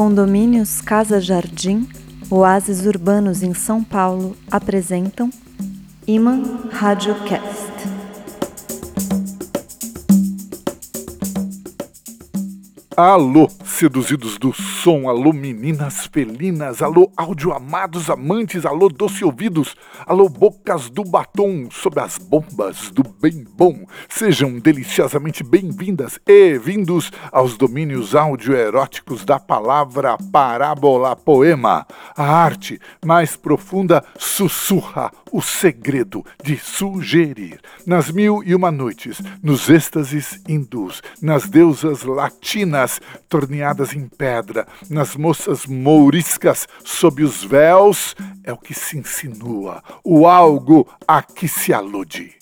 Condomínios Casa Jardim, Oásis Urbanos em São Paulo apresentam Iman Radiocast. Alô, seduzidos do som, alô, meninas felinas, alô, áudio amados amantes, alô, doce ouvidos, alô, bocas do batom, sob as bombas do bem bom. Sejam deliciosamente bem-vindas e vindos aos domínios áudio-eróticos da palavra parábola poema. A arte mais profunda sussurra o segredo de sugerir. Nas mil e uma noites, nos êxtases hindus, nas deusas latinas, torneadas em pedra, nas moças mouriscas sob os véus, é o que se insinua, o algo a que se alude.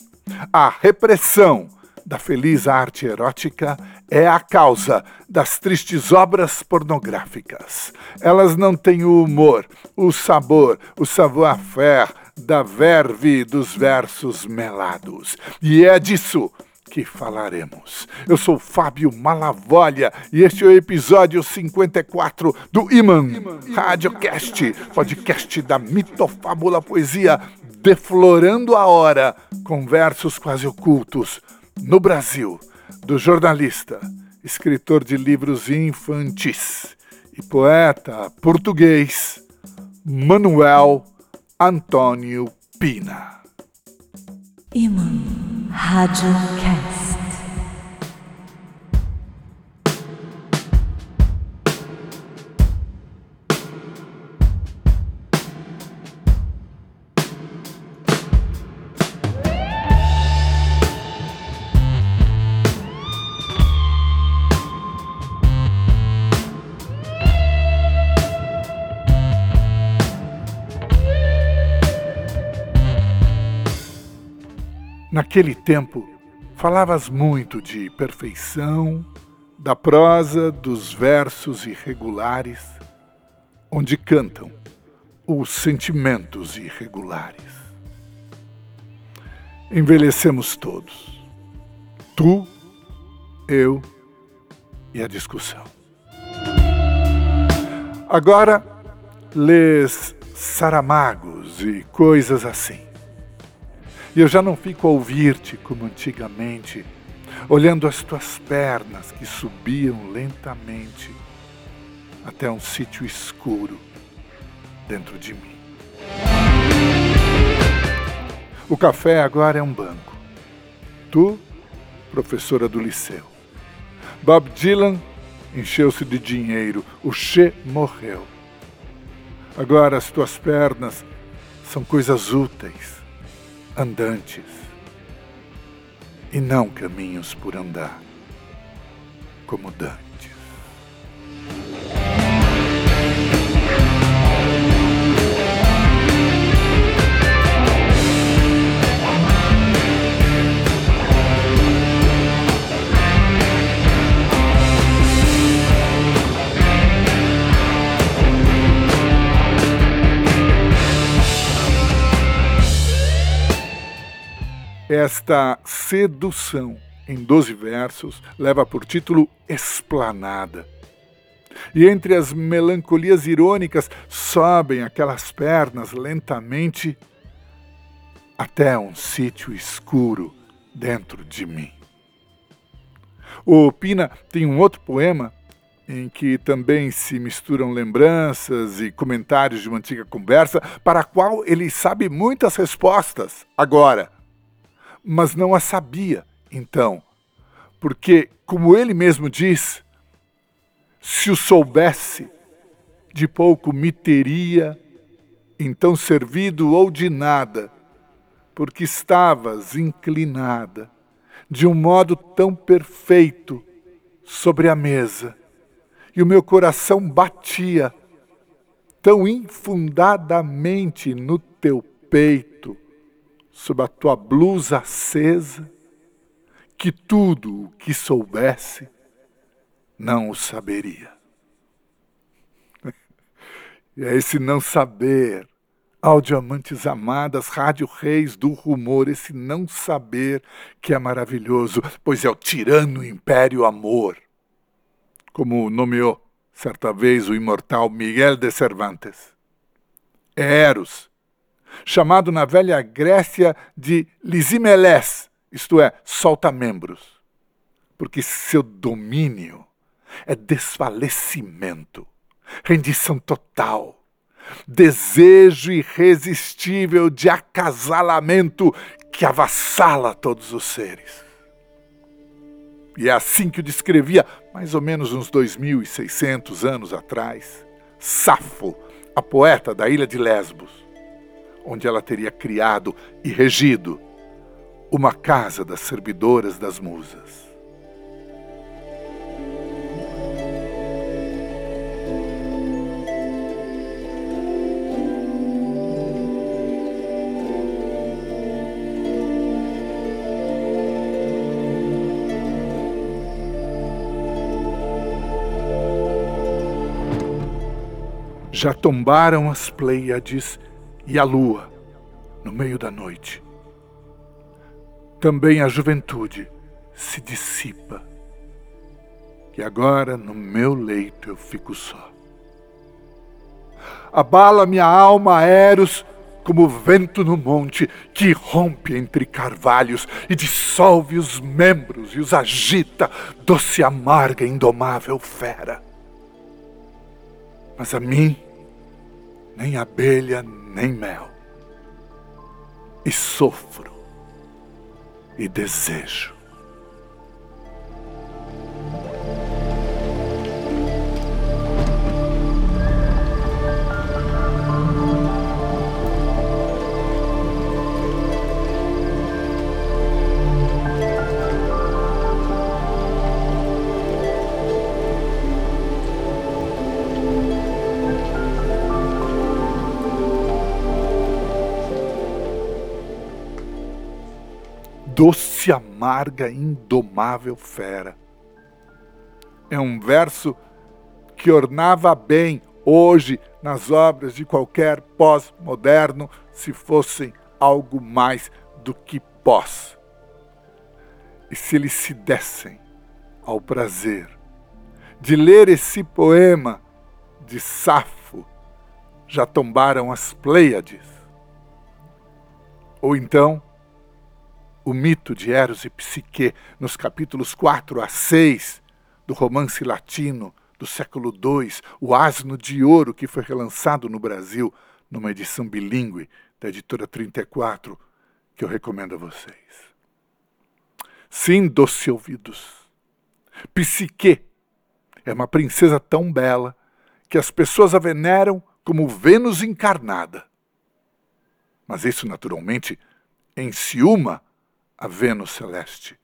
A repressão da feliz arte erótica é a causa das tristes obras pornográficas. Elas não têm o humor, o sabor, o savoir-faire da verve dos versos melados. E é disso que falaremos. Eu sou Fábio Malavolha e este é o episódio 54 do Iman, Radiocast, podcast da mitofábula poesia Deflorando a Hora, com versos quase ocultos no Brasil, do jornalista, escritor de livros infantis e poeta português Manuel Antônio Pina. Iman. Rádio Cast. Naquele tempo, falavas muito de perfeição, da prosa, dos versos irregulares, onde cantam os sentimentos irregulares. Envelhecemos todos. Tu, eu e a discussão. Agora, lês Saramagos e coisas assim. E eu já não fico a ouvir-te como antigamente, olhando as tuas pernas que subiam lentamente até um sítio escuro dentro de mim. O café agora é um banco. Tu, professora do liceu. Bob Dylan encheu-se de dinheiro. O Che morreu. Agora as tuas pernas são coisas úteis andantes e não caminhos por andar, como Dante. Esta sedução, em doze versos, leva por título Esplanada. E entre as melancolias irônicas sobem aquelas pernas lentamente até um sítio escuro dentro de mim. O Pina tem um outro poema em que também se misturam lembranças e comentários de uma antiga conversa, para a qual ele sabe muitas respostas agora mas não a sabia então. Porque, como ele mesmo diz, se o soubesse, de pouco me teria então servido ou de nada, porque estavas inclinada de um modo tão perfeito sobre a mesa, e o meu coração batia tão infundadamente no teu peito sob a tua blusa acesa, que tudo o que soubesse não o saberia. E é esse não saber, ao diamantes amadas, rádio reis do rumor, esse não saber que é maravilhoso, pois é o tirano império amor, como nomeou certa vez o imortal Miguel de Cervantes. É Eros, chamado na velha Grécia de lisimelés, isto é, solta-membros, porque seu domínio é desfalecimento, rendição total, desejo irresistível de acasalamento que avassala todos os seres. E é assim que o descrevia, mais ou menos uns 2.600 anos atrás, Safo, a poeta da ilha de Lesbos, onde ela teria criado e regido uma casa das servidoras das musas. já tombaram as Pleiades e a lua no meio da noite. Também a juventude se dissipa. E agora no meu leito eu fico só. Abala minha alma, Eros, como vento no monte que rompe entre carvalhos e dissolve os membros e os agita, doce amarga, indomável fera. Mas a mim, nem abelha, nem mel. E sofro e desejo. Doce, amarga, indomável fera. É um verso que ornava bem hoje nas obras de qualquer pós-moderno, se fossem algo mais do que pós. E se eles se dessem ao prazer de ler esse poema de Safo, já tombaram as Pleiades. Ou então, o mito de Eros e Psique nos capítulos 4 a 6 do romance latino do século II, O Asno de Ouro, que foi relançado no Brasil numa edição bilíngue da editora 34, que eu recomendo a vocês. Sim, doce ouvidos. Psique é uma princesa tão bela que as pessoas a veneram como Vênus encarnada. Mas isso, naturalmente, enciuma a Vênus celeste,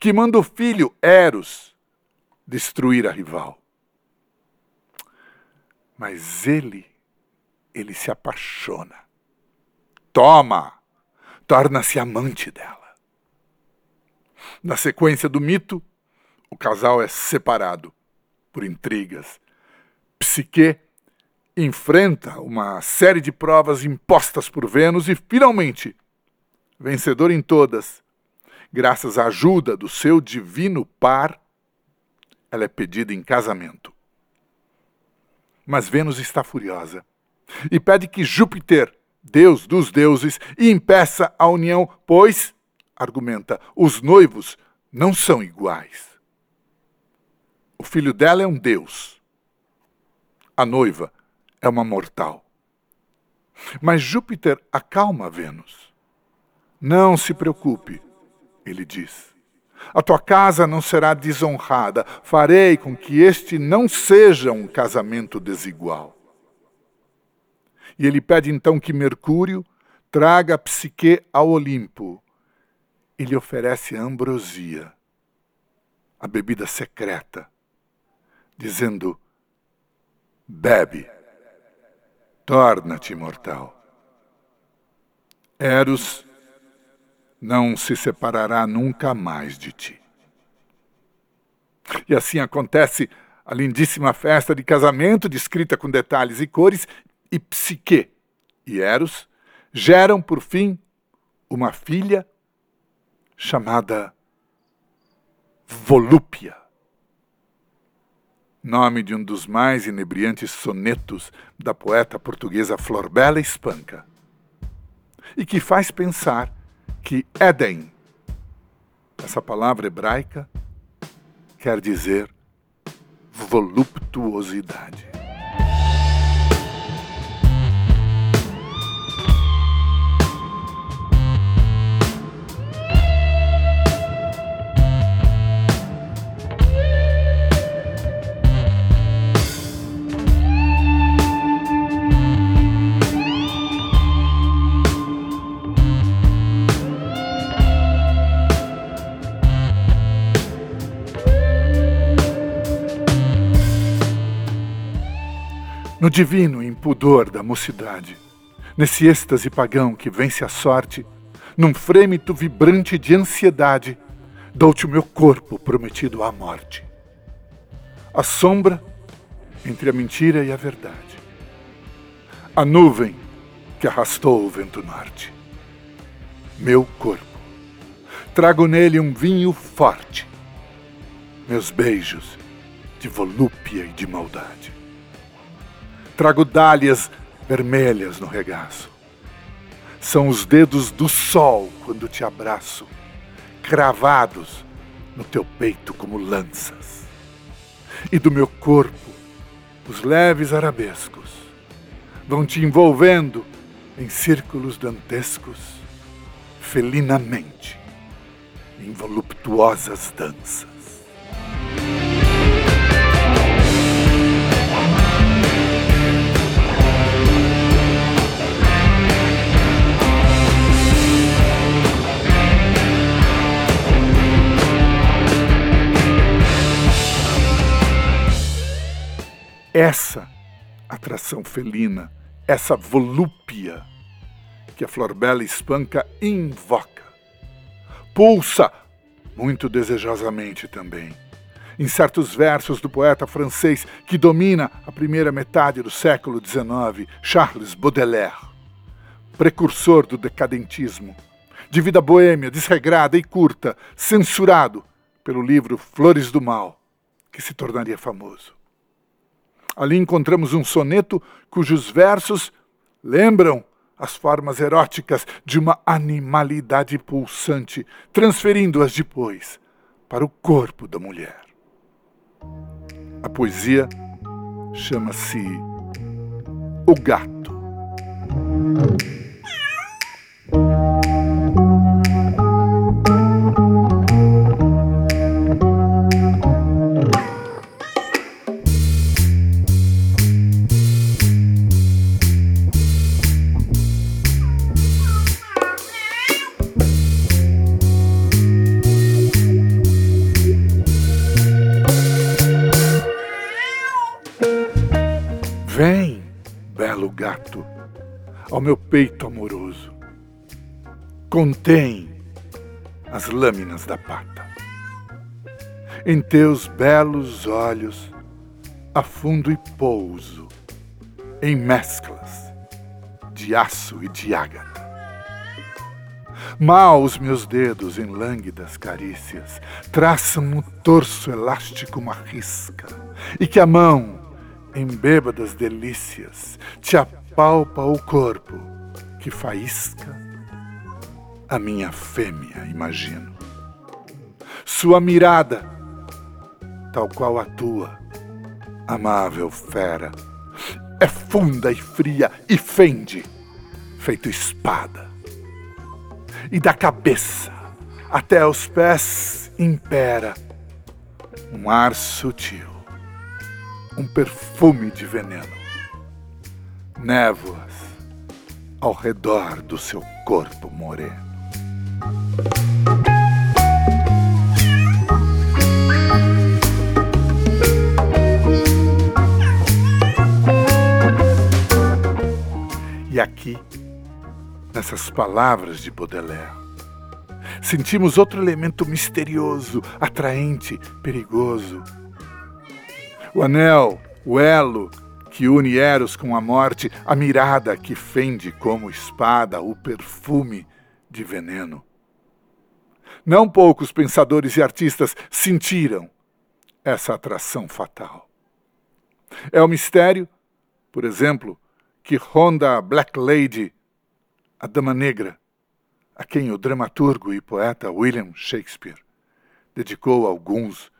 que manda o filho Eros destruir a rival. Mas ele, ele se apaixona. Toma! Torna-se amante dela. Na sequência do mito, o casal é separado por intrigas. Psique enfrenta uma série de provas impostas por Vênus e, finalmente, vencedor em todas, graças à ajuda do seu divino par, ela é pedida em casamento. Mas Vênus está furiosa e pede que Júpiter, deus dos deuses, impeça a união, pois, argumenta, os noivos não são iguais. O filho dela é um deus. A noiva é uma mortal. Mas Júpiter acalma Vênus. Não se preocupe, ele diz. A tua casa não será desonrada. Farei com que este não seja um casamento desigual. E ele pede então que Mercúrio traga a psique ao Olimpo e lhe oferece a ambrosia, a bebida secreta, dizendo: Bebe, torna-te imortal. Eros não se separará nunca mais de ti. E assim acontece a lindíssima festa de casamento, descrita com detalhes e cores, e Psique e Eros geram, por fim, uma filha chamada Volúpia. nome de um dos mais inebriantes sonetos da poeta portuguesa Florbela Espanca, e que faz pensar que Éden, essa palavra hebraica, quer dizer voluptuosidade. No divino impudor da mocidade, nesse êxtase pagão que vence a sorte, num frêmito vibrante de ansiedade, dou-te o meu corpo prometido à morte. A sombra entre a mentira e a verdade. A nuvem que arrastou o vento norte. Meu corpo. Trago nele um vinho forte. Meus beijos de volúpia e de maldade. Trago dálias vermelhas no regaço. São os dedos do sol quando te abraço, cravados no teu peito como lanças. E do meu corpo, os leves arabescos vão te envolvendo em círculos dantescos, felinamente, em voluptuosas danças. Essa atração felina, essa volúpia que a Florbela Espanca invoca. Pulsa, muito desejosamente também, em certos versos do poeta francês que domina a primeira metade do século XIX, Charles Baudelaire, precursor do decadentismo, de vida boêmia, desregrada e curta, censurado pelo livro Flores do Mal, que se tornaria famoso. Ali encontramos um soneto cujos versos lembram as formas eróticas de uma animalidade pulsante, transferindo-as depois para o corpo da mulher. A poesia chama-se O Gato. Meu peito amoroso. Contém as lâminas da pata. Em teus belos olhos afundo e pouso em mesclas de aço e de ágata. Mal os meus dedos em lânguidas carícias traçam no torso elástico uma risca, e que a mão em bêbadas delícias, te apalpa o corpo que faísca a minha fêmea, imagino. Sua mirada, tal qual a tua, amável fera, é funda e fria e fende, feito espada. E da cabeça até os pés impera um ar sutil um perfume de veneno. Névoas ao redor do seu corpo moreno. E aqui, nessas palavras de Baudelaire, sentimos outro elemento misterioso, atraente, perigoso o anel, o elo que une Eros com a morte, a mirada que fende como espada, o perfume de veneno. Não poucos pensadores e artistas sentiram essa atração fatal. É o mistério, por exemplo, que ronda a Black Lady, a Dama Negra, a quem o dramaturgo e poeta William Shakespeare dedicou alguns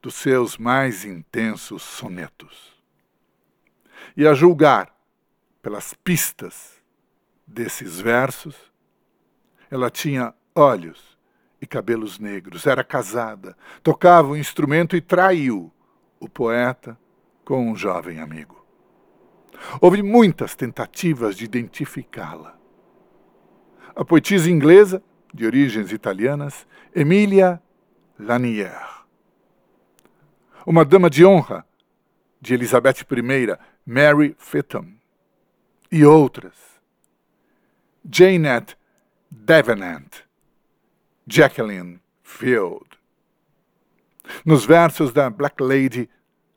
dos seus mais intensos sonetos. E a julgar pelas pistas desses versos, ela tinha olhos e cabelos negros, era casada, tocava um instrumento e traiu o poeta com um jovem amigo. Houve muitas tentativas de identificá-la. A poetisa inglesa, de origens italianas, Emilia Lanier. Uma dama de honra, de Elizabeth I, Mary Fitton. E outras. Janet Davenant, Jacqueline Field. Nos versos da Black Lady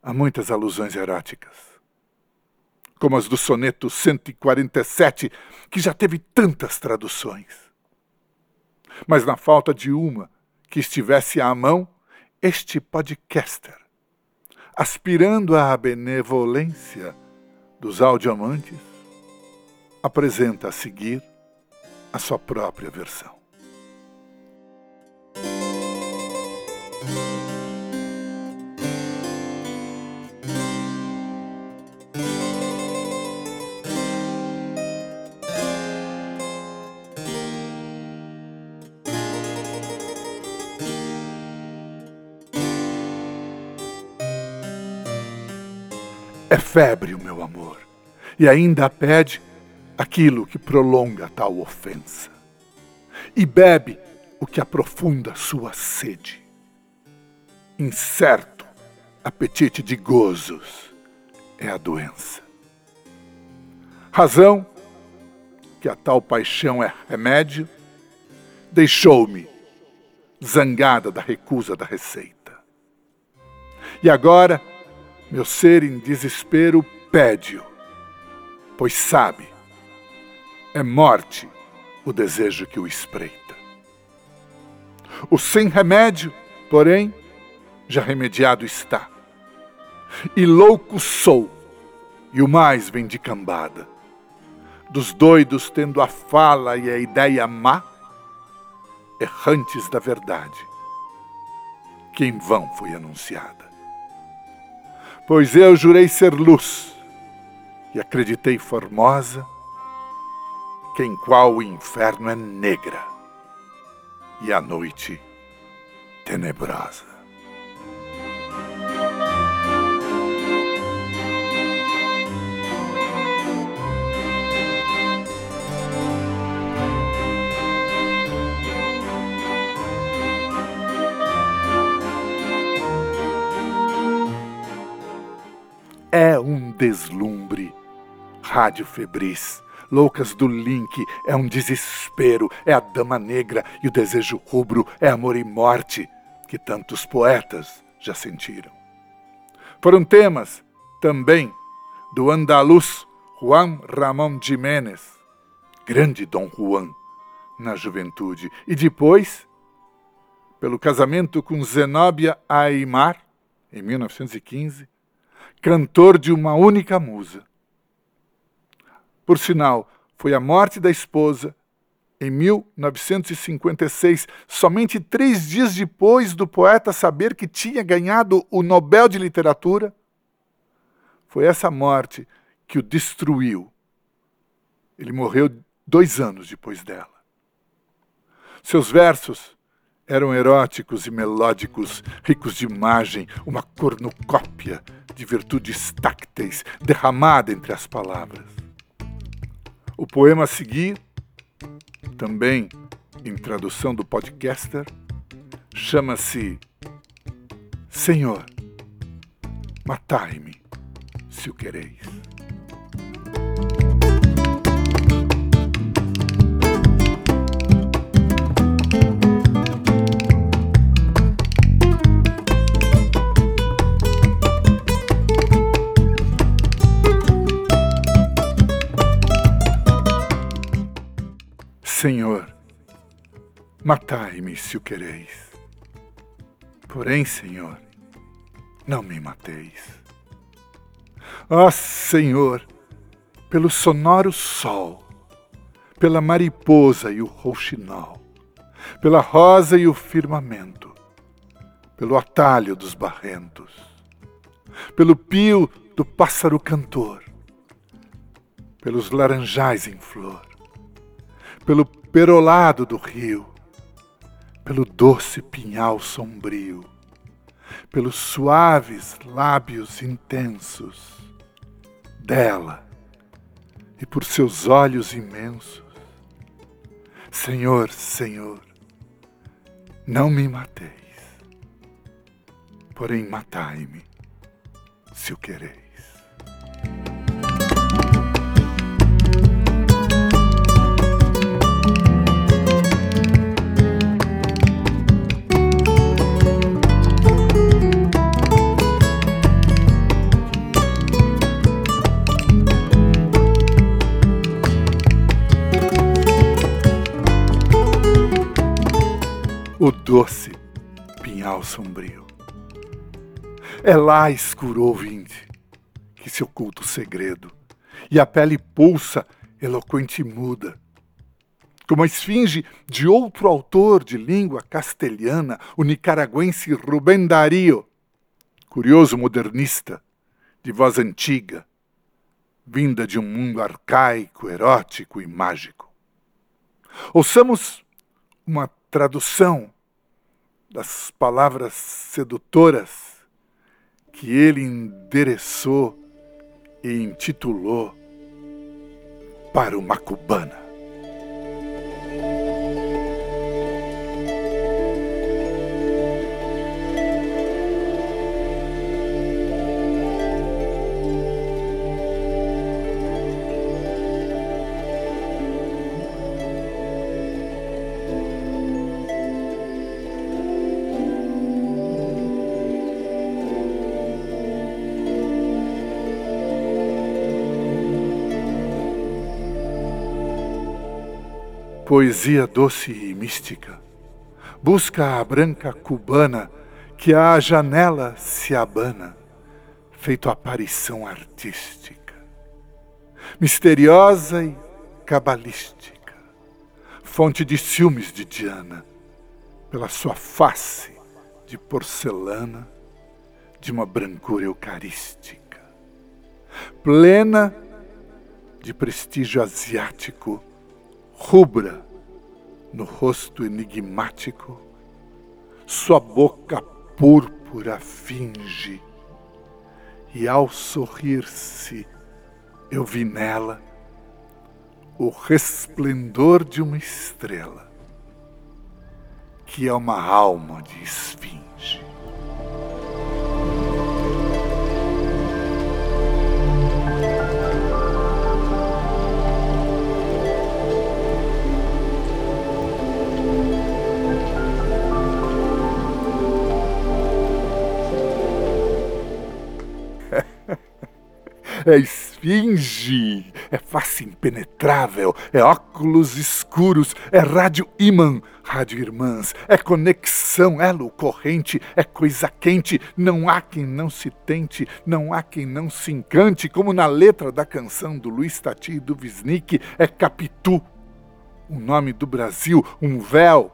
há muitas alusões eróticas como as do soneto 147, que já teve tantas traduções. Mas na falta de uma que estivesse à mão, este podcaster, aspirando à benevolência dos audioamantes, apresenta a seguir a sua própria versão. É febre o meu amor, e ainda pede aquilo que prolonga tal ofensa, e bebe o que aprofunda sua sede. Incerto apetite de gozos é a doença. Razão que a tal paixão é remédio, deixou-me zangada da recusa da receita. E agora, meu ser em desespero pede-o, pois sabe, é morte o desejo que o espreita. O sem remédio, porém, já remediado está. E louco sou, e o mais vem de cambada, dos doidos tendo a fala e a ideia má, errantes da verdade, que em vão foi anunciada. Pois eu jurei ser luz e acreditei formosa, que em qual o inferno é negra e a noite tenebrosa. Deslumbre. Rádio Febris, Loucas do Link, é um desespero, é a Dama Negra e o desejo rubro é amor e morte, que tantos poetas já sentiram. Foram temas também do andaluz Juan Ramón Jiménez, grande Dom Juan na juventude, e depois, pelo casamento com Zenóbia Aymar, em 1915, cantor de uma única musa. Por sinal, foi a morte da esposa em 1956, somente três dias depois do poeta saber que tinha ganhado o Nobel de Literatura. Foi essa morte que o destruiu. Ele morreu dois anos depois dela. Seus versos eram eróticos e melódicos, ricos de imagem, uma cornucópia de virtudes tácteis derramada entre as palavras. O poema a seguir, também em tradução do podcaster, chama-se Senhor, matai-me se o quereis. Senhor, matai-me se o quereis. Porém, Senhor, não me mateis. Ó Senhor, pelo sonoro sol, pela mariposa e o rouxinol, pela rosa e o firmamento, pelo atalho dos barrentos, pelo pio do pássaro cantor, pelos laranjais em flor, pelo perolado do rio, pelo doce pinhal sombrio, pelos suaves lábios intensos dela e por seus olhos imensos. Senhor, Senhor, não me mateis, porém matai-me, se o quereis. O doce pinhal sombrio. É lá escuro ouvinte que se oculta o segredo, e a pele pulsa, eloquente e muda. Como a esfinge de outro autor de língua castelhana, o nicaragüense Rubén Darío, curioso modernista, de voz antiga, vinda de um mundo arcaico, erótico e mágico. Ouçamos uma tradução das palavras sedutoras que ele endereçou e intitulou para uma cubana. Poesia doce e mística. Busca a branca cubana que à janela se abana, feito aparição artística, misteriosa e cabalística, fonte de ciúmes de Diana, pela sua face de porcelana, de uma brancura eucarística, plena de prestígio asiático rubra no rosto enigmático, sua boca púrpura finge, e ao sorrir-se eu vi nela o resplendor de uma estrela, que é uma alma de esfinge. É esfinge, é face impenetrável, é óculos escuros, é rádio imã, rádio irmãs, é conexão, elo corrente, é coisa quente, não há quem não se tente, não há quem não se encante, como na letra da canção do Luiz Tati e do Wisnik, é Capitu, o nome do Brasil, um véu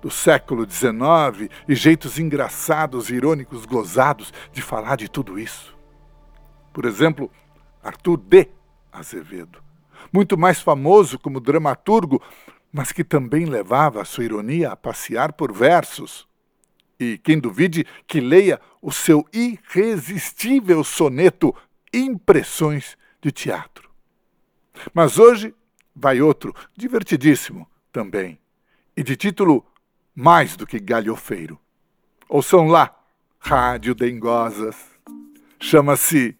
do século XIX e jeitos engraçados, irônicos, gozados de falar de tudo isso. Por exemplo, Arthur D. Azevedo, muito mais famoso como dramaturgo, mas que também levava a sua ironia a passear por versos. E quem duvide que leia o seu irresistível soneto Impressões de Teatro. Mas hoje vai outro, divertidíssimo também, e de título mais do que galhofeiro. Ouçam lá, Rádio Dengosas. Chama-se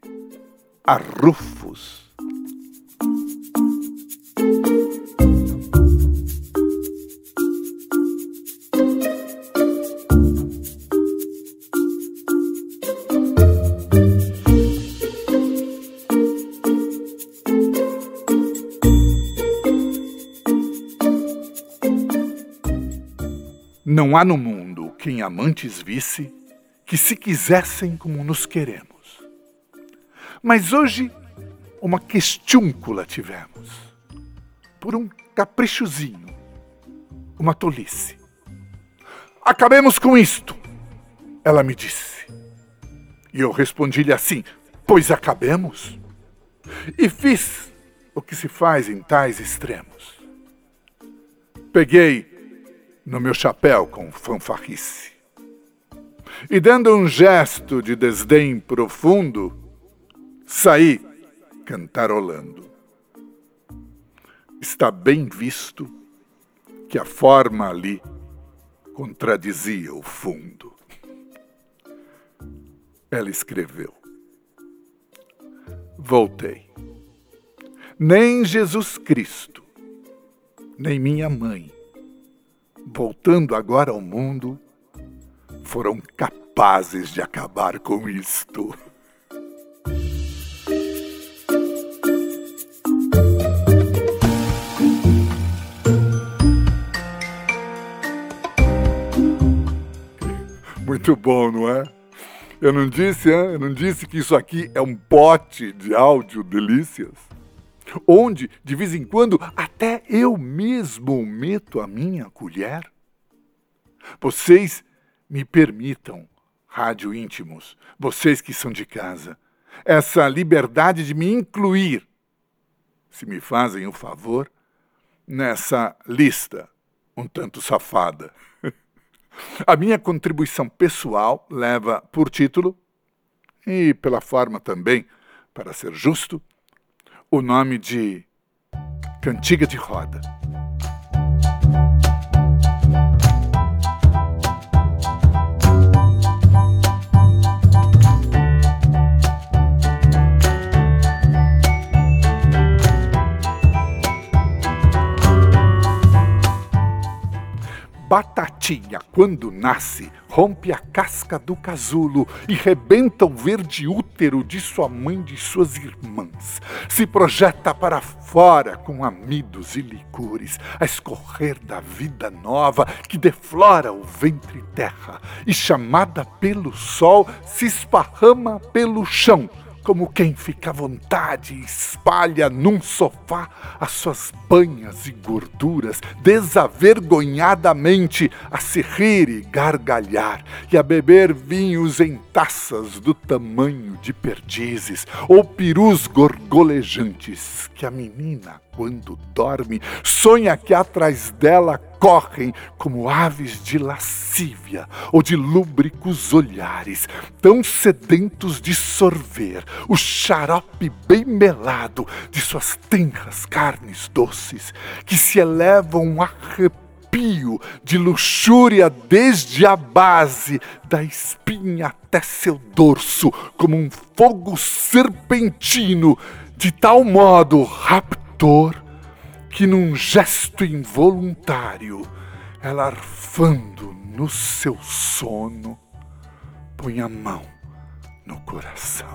a Rufus. Não há no mundo quem amantes visse que se quisessem como nos queremos Mas hoje, uma questiúncula tivemos. Por um caprichozinho, uma tolice. Acabemos com isto, ela me disse. E eu respondi-lhe assim: Pois acabemos. E fiz o que se faz em tais extremos. Peguei no meu chapéu com fanfarrice. E dando um gesto de desdém profundo, saí cantarolando. Está bem visto que a forma ali contradizia o fundo. Ela escreveu. Voltei. Nem Jesus Cristo, nem minha mãe, voltando agora ao mundo, foram capazes de acabar com isto. Muito bom, não é? Eu não disse, hein? eu não disse que isso aqui é um pote de áudio delícias? Onde, de vez em quando, até eu mesmo meto a minha colher? Vocês me permitam, rádio íntimos, vocês que são de casa, essa liberdade de me incluir, se me fazem o favor, nessa lista um tanto safada. A minha contribuição pessoal leva por título, e pela forma também, para ser justo, o nome de Cantiga de Roda. Batatinha, quando nasce, rompe a casca do casulo e rebenta o verde útero de sua mãe e de suas irmãs. Se projeta para fora com amidos e licores, a escorrer da vida nova que deflora o ventre terra e, chamada pelo sol, se esparrama pelo chão como quem fica à vontade e espalha num sofá as suas banhas e gorduras, desavergonhadamente a se rir e gargalhar, e a beber vinhos em taças do tamanho de perdizes, ou perus gorgolejantes, que a menina, quando dorme, sonha que atrás dela correm como aves de lascívia ou de lúbricos olhares, tão sedentos de sorver o xarope bem melado de suas tenras carnes doces, que se elevam arrepio de luxúria desde a base da espinha até seu dorso, como um fogo serpentino, de tal modo raptor que num gesto involuntário, ela arfando no seu sono, põe a mão no coração.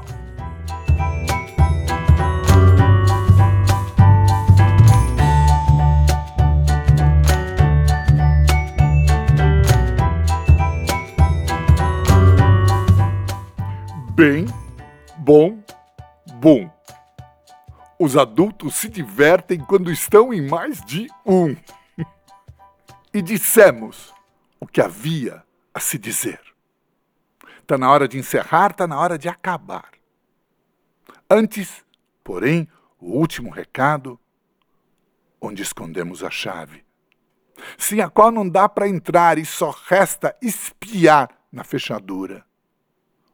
Bem, bom, bom. Os adultos se divertem quando estão em mais de um. e dissemos o que havia a se dizer. Está na hora de encerrar, está na hora de acabar. Antes, porém, o último recado, onde escondemos a chave, sem a qual não dá para entrar e só resta espiar na fechadura,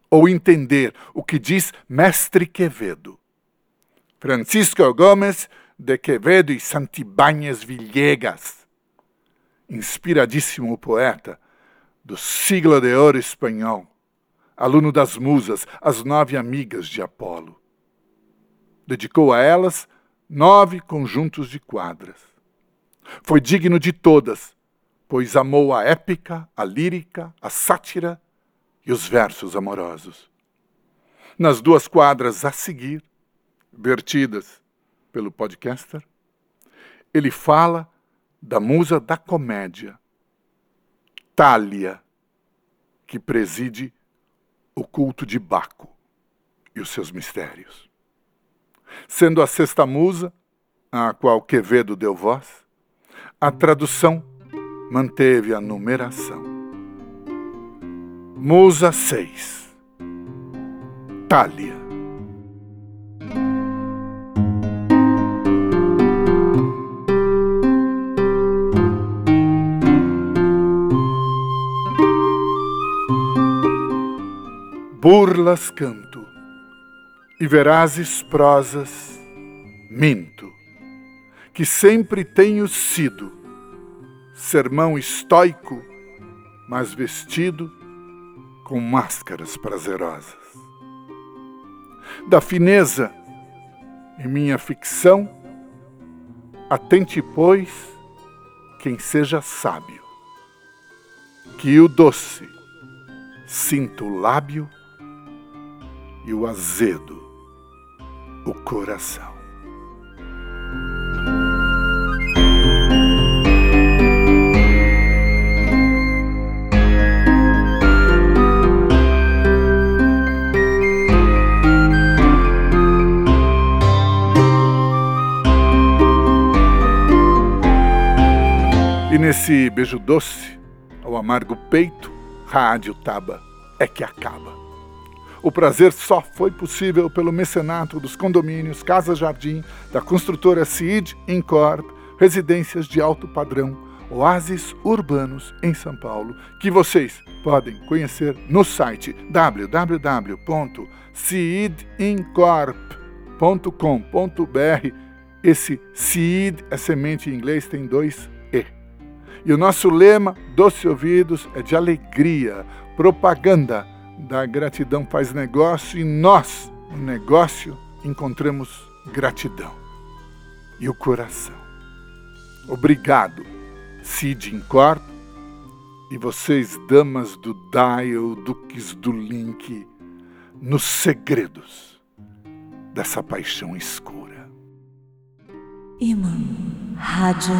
ou entender o que diz Mestre Quevedo Francisco Gomes de Quevedo e Santibáñez Villegas, inspiradíssimo poeta do siglo de ouro espanhol, aluno das musas, as nove amigas de Apolo. Dedicou a elas nove conjuntos de quadras. Foi digno de todas, pois amou a épica, a lírica, a sátira e os versos amorosos. Nas duas quadras a seguir, vertidas pelo podcaster, ele fala da musa da comédia, Thalia, que preside o culto de Baco. e os seus mistérios. Sendo a sexta musa, a qual Quevedo deu voz, a tradução manteve a numeração. Musa 6 Thalia burlas canto, e verazes prosas minto, que sempre tenho sido sermão estoico, mas vestido com máscaras prazerosas. Da fineza em minha ficção, atente, pois, quem seja sábio, que o doce sinta o lábio e o azedo, o coração. E nesse beijo doce, ao amargo peito, rádio taba é que acaba. O prazer só foi possível pelo mecenato dos condomínios Casa Jardim, da construtora CID Incorp, residências de alto padrão, oásis urbanos em São Paulo, que vocês podem conhecer no site www.cidincorp.com.br. Esse CID é semente em inglês, tem dois E. E o nosso lema, Doce Ouvidos, é de alegria, propaganda da gratidão faz negócio e nós, no negócio, encontramos gratidão e o coração. Obrigado, Cid Incorp e vocês, damas do Dial, duques do Link, nos segredos dessa paixão escura. Imã Rádio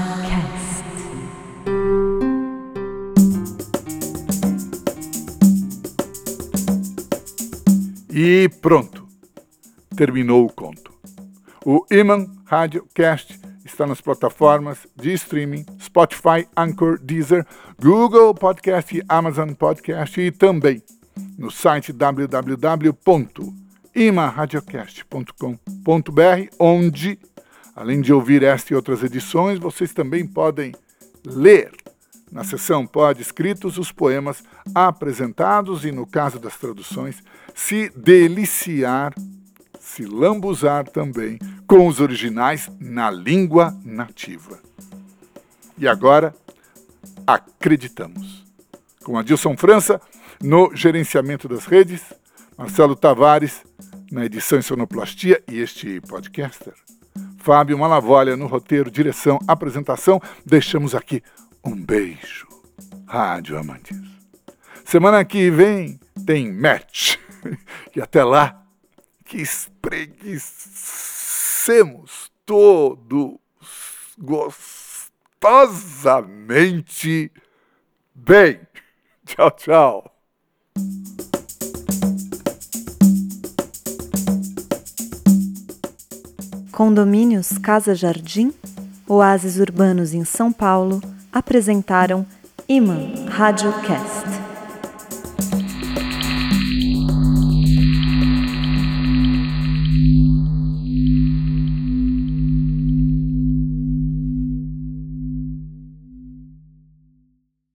E pronto, terminou o conto. O Iman Radio Cast está nas plataformas de streaming Spotify, Anchor, Deezer, Google Podcast e Amazon Podcast e também no site www.imaradiocast.com.br, onde, além de ouvir esta e outras edições, vocês também podem ler na seção Pod Escritos os poemas apresentados e, no caso das traduções, se deliciar, se lambuzar também com os originais na língua nativa. E agora, acreditamos. Com Adilson França no gerenciamento das redes, Marcelo Tavares na edição e sonoplastia e este podcaster. Fábio Malavolha no roteiro, direção, apresentação. Deixamos aqui um beijo, Rádio Amantes. Semana que vem tem match. E até lá, que espreguicemos todos gostosamente bem. Tchau, tchau. Condomínios Casa Jardim, oásis urbanos em São Paulo, apresentaram Iman Radiocast.